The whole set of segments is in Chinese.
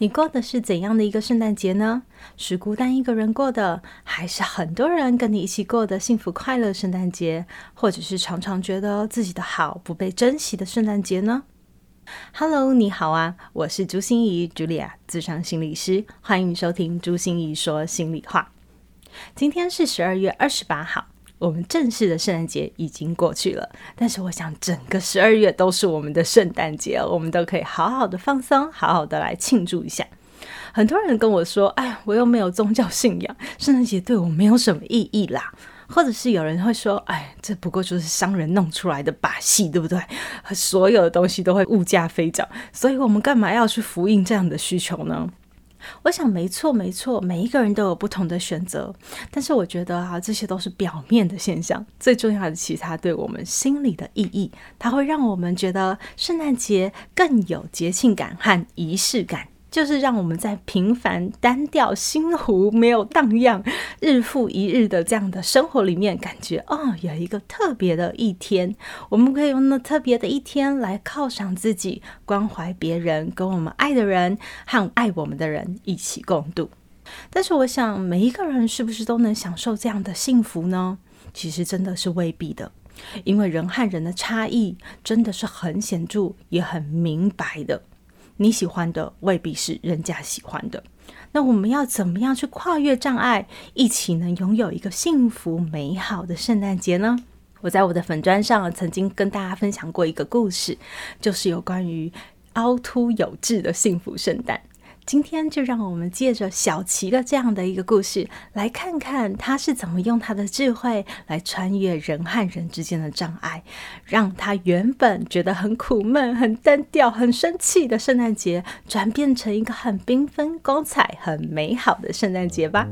你过的是怎样的一个圣诞节呢？是孤单一个人过的，还是很多人跟你一起过的幸福快乐圣诞节？或者是常常觉得自己的好不被珍惜的圣诞节呢？Hello，你好啊，我是朱心仪 Julia，自商心理师，欢迎收听朱心仪说心里话。今天是十二月二十八号。我们正式的圣诞节已经过去了，但是我想整个十二月都是我们的圣诞节，我们都可以好好的放松，好好的来庆祝一下。很多人跟我说：“哎，我又没有宗教信仰，圣诞节对我没有什么意义啦。”或者是有人会说：“哎，这不过就是商人弄出来的把戏，对不对？所有的东西都会物价飞涨，所以我们干嘛要去符应这样的需求呢？”我想没错，没错，每一个人都有不同的选择，但是我觉得啊，这些都是表面的现象，最重要的其实它对我们心里的意义，它会让我们觉得圣诞节更有节庆感和仪式感。就是让我们在平凡、单调、心湖没有荡漾、日复一日的这样的生活里面，感觉哦，有一个特别的一天，我们可以用那特别的一天来犒赏自己，关怀别人，跟我们爱的人和爱我们的人一起共度。但是，我想每一个人是不是都能享受这样的幸福呢？其实真的是未必的，因为人和人的差异真的是很显著，也很明白的。你喜欢的未必是人家喜欢的，那我们要怎么样去跨越障碍，一起能拥有一个幸福美好的圣诞节呢？我在我的粉砖上曾经跟大家分享过一个故事，就是有关于凹凸有致的幸福圣诞。今天就让我们借着小琪的这样的一个故事，来看看他是怎么用他的智慧来穿越人和人之间的障碍，让他原本觉得很苦闷、很单调、很生气的圣诞节，转变成一个很缤纷、光彩、很美好的圣诞节吧。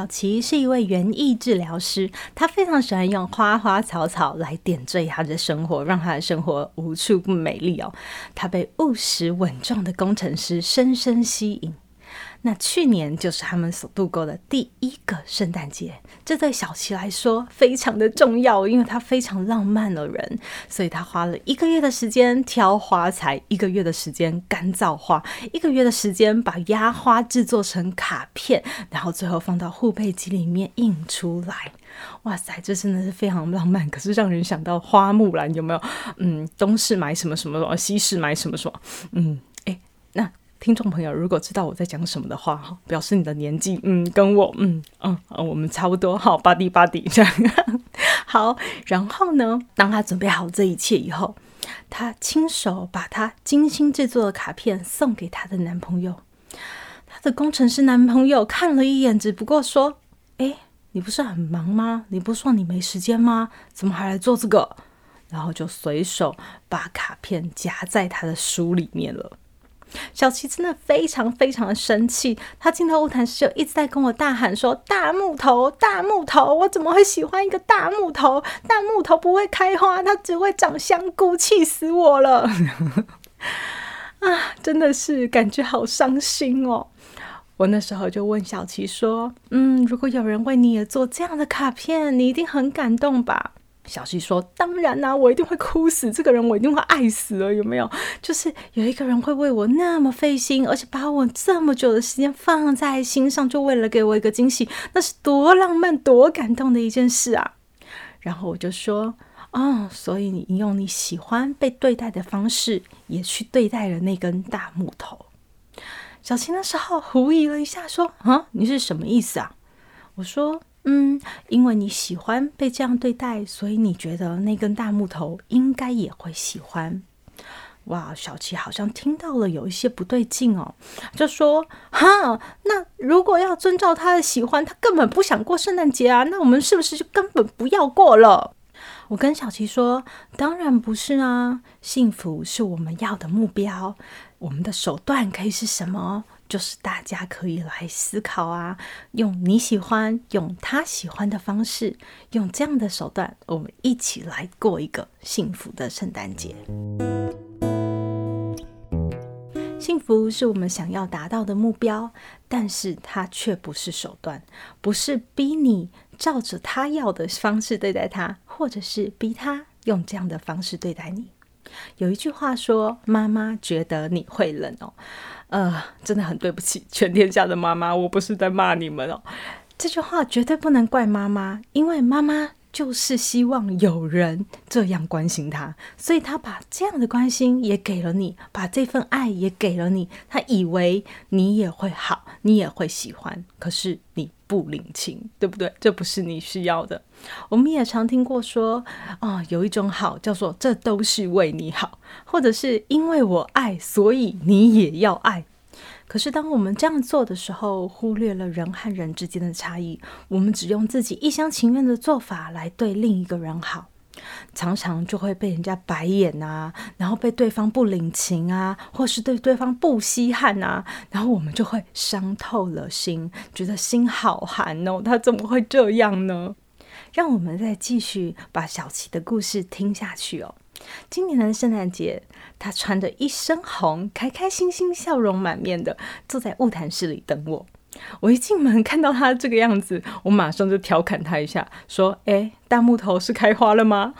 小琪是一位园艺治疗师，他非常喜欢用花花草草来点缀他的生活，让他的生活无处不美丽哦。他被务实稳重的工程师深深吸引。那去年就是他们所度过的第一个圣诞节，这对小琪来说非常的重要，因为他非常浪漫的人，所以他花了一个月的时间挑花材，一个月的时间干燥花，一个月的时间把压花制作成卡片，然后最后放到护贝机里面印出来。哇塞，这真的是非常浪漫，可是让人想到花木兰有没有？嗯，东市买什么什么什么，西市买什么什么？嗯，诶，那。听众朋友，如果知道我在讲什么的话，哈表示你的年纪，嗯，跟我，嗯嗯，我们差不多，好，巴蒂巴蒂这样，好。然后呢，当他准备好这一切以后，他亲手把他精心制作的卡片送给他的男朋友。他的工程师男朋友看了一眼，只不过说：“哎，你不是很忙吗？你不是说你没时间吗？怎么还来做这个？”然后就随手把卡片夹在他的书里面了。小琪真的非常非常的生气，他进到屋谈室就一直在跟我大喊说：“大木头，大木头，我怎么会喜欢一个大木头？大木头不会开花，它只会长香菇，气死我了！” 啊，真的是感觉好伤心哦。我那时候就问小琪说：“嗯，如果有人为你也做这样的卡片，你一定很感动吧？”小琪说：“当然啦、我一定会哭死，这个人我一定会爱死了，有没有？就是有一个人会为我那么费心，而且把我这么久的时间放在心上，就为了给我一个惊喜，那是多浪漫、多感动的一件事啊！”然后我就说：“哦，所以你用你喜欢被对待的方式，也去对待了那根大木头。”小琪那时候狐疑了一下，说：“啊，你是什么意思啊？”我说。嗯，因为你喜欢被这样对待，所以你觉得那根大木头应该也会喜欢。哇，小琪好像听到了有一些不对劲哦，就说：“哈，那如果要遵照他的喜欢，他根本不想过圣诞节啊，那我们是不是就根本不要过了？”我跟小琪说：“当然不是啊，幸福是我们要的目标，我们的手段可以是什么？”就是大家可以来思考啊，用你喜欢、用他喜欢的方式，用这样的手段，我们一起来过一个幸福的圣诞节。幸福是我们想要达到的目标，但是它却不是手段，不是逼你照着他要的方式对待他，或者是逼他用这样的方式对待你。有一句话说：“妈妈觉得你会冷哦。”呃，真的很对不起全天下的妈妈，我不是在骂你们哦。这句话绝对不能怪妈妈，因为妈妈就是希望有人这样关心他，所以他把这样的关心也给了你，把这份爱也给了你。他以为你也会好，你也会喜欢，可是你不领情，对不对？这不是你需要的。我们也常听过说，哦，有一种好叫做“这都是为你好”，或者是因为我爱，所以你也要爱。可是，当我们这样做的时候，忽略了人和人之间的差异，我们只用自己一厢情愿的做法来对另一个人好，常常就会被人家白眼啊，然后被对方不领情啊，或是对对方不稀罕啊，然后我们就会伤透了心，觉得心好寒哦，他怎么会这样呢？让我们再继续把小琪的故事听下去哦。今年的圣诞节，他穿着一身红，开开心心、笑容满面的坐在物谈室里等我。我一进门看到他这个样子，我马上就调侃他一下，说：“诶，大木头是开花了吗？”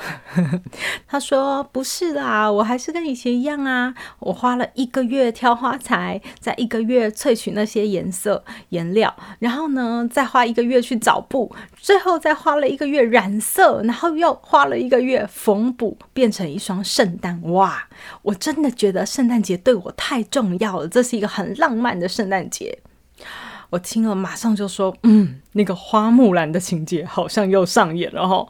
他说：“不是啦，我还是跟以前一样啊。我花了一个月挑花材，在一个月萃取那些颜色颜料，然后呢，再花一个月去找布，最后再花了一个月染色，然后又花了一个月缝补，变成一双圣诞袜。我真的觉得圣诞节对我太重要了，这是一个很浪漫的圣诞节。”我听了，马上就说：“嗯，那个花木兰的情节好像又上演了哈。”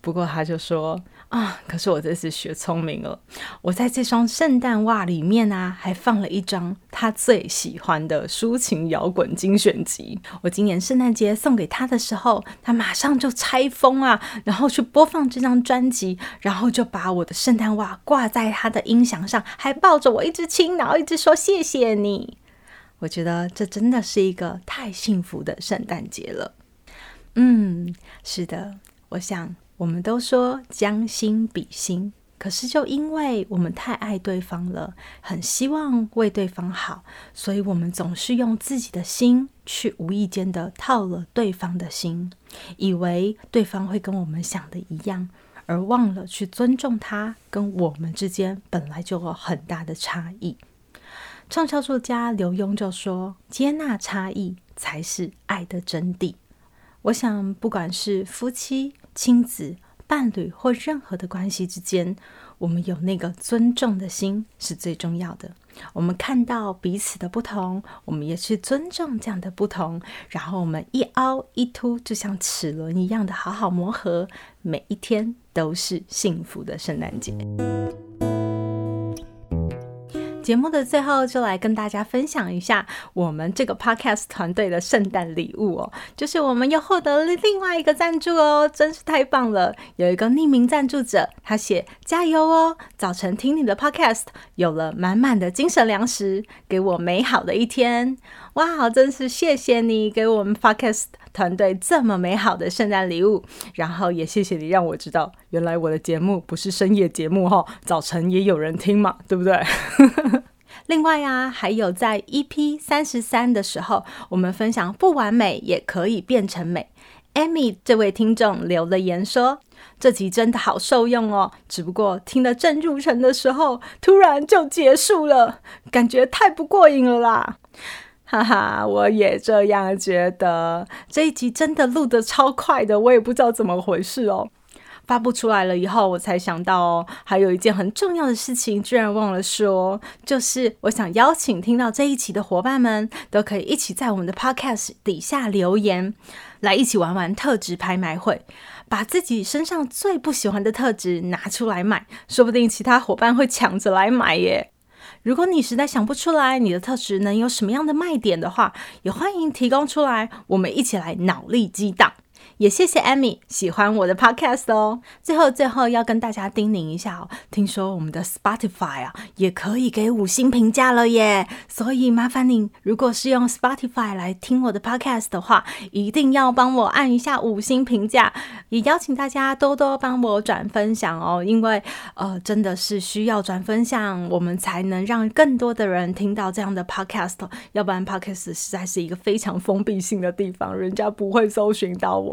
不过他就说：“啊，可是我这次学聪明了，我在这双圣诞袜里面啊，还放了一张他最喜欢的抒情摇滚精选集。我今年圣诞节送给他的时候，他马上就拆封啊，然后去播放这张专辑，然后就把我的圣诞袜挂在他的音响上，还抱着我一直亲，然后一直说谢谢你。”我觉得这真的是一个太幸福的圣诞节了。嗯，是的，我想我们都说将心比心，可是就因为我们太爱对方了，很希望为对方好，所以我们总是用自己的心去无意间的套了对方的心，以为对方会跟我们想的一样，而忘了去尊重他跟我们之间本来就有很大的差异。畅销作家刘墉就说：“接纳差异才是爱的真谛。”我想，不管是夫妻、亲子、伴侣或任何的关系之间，我们有那个尊重的心是最重要的。我们看到彼此的不同，我们也去尊重这样的不同，然后我们一凹一凸，就像齿轮一样的好好磨合，每一天都是幸福的圣诞节。节目的最后，就来跟大家分享一下我们这个 podcast 团队的圣诞礼物哦，就是我们又获得了另外一个赞助哦，真是太棒了！有一个匿名赞助者，他写：“加油哦，早晨听你的 podcast，有了满满的精神粮食，给我美好的一天。”哇，真是谢谢你给我们 podcast 团队这么美好的圣诞礼物，然后也谢谢你让我知道，原来我的节目不是深夜节目哈，早晨也有人听嘛，对不对？另外啊，还有在 EP 三十三的时候，我们分享不完美也可以变成美。Amy 这位听众留了言说，这集真的好受用哦，只不过听得正入神的时候，突然就结束了，感觉太不过瘾了啦。哈哈，我也这样觉得，这一集真的录得超快的，我也不知道怎么回事哦。发布出来了以后，我才想到哦，还有一件很重要的事情，居然忘了说，就是我想邀请听到这一期的伙伴们，都可以一起在我们的 Podcast 底下留言，来一起玩玩特质拍卖会，把自己身上最不喜欢的特质拿出来卖，说不定其他伙伴会抢着来买耶。如果你实在想不出来你的特质能有什么样的卖点的话，也欢迎提供出来，我们一起来脑力激荡。也谢谢 Amy 喜欢我的 Podcast 哦。最后，最后要跟大家叮咛一下哦，听说我们的 Spotify 啊也可以给五星评价了耶，所以麻烦你，如果是用 Spotify 来听我的 Podcast 的话，一定要帮我按一下五星评价，也邀请大家多多帮我转分享哦，因为呃真的是需要转分享，我们才能让更多的人听到这样的 Podcast，要不然 Podcast 实在是一个非常封闭性的地方，人家不会搜寻到我。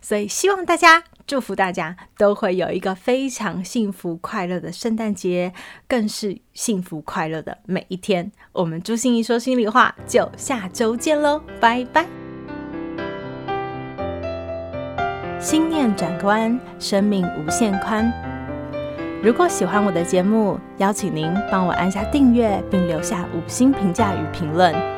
所以，希望大家，祝福大家都会有一个非常幸福快乐的圣诞节，更是幸福快乐的每一天。我们朱芯仪说心里话，就下周见喽，拜拜。心念转关，生命无限宽。如果喜欢我的节目，邀请您帮我按下订阅，并留下五星评价与评论。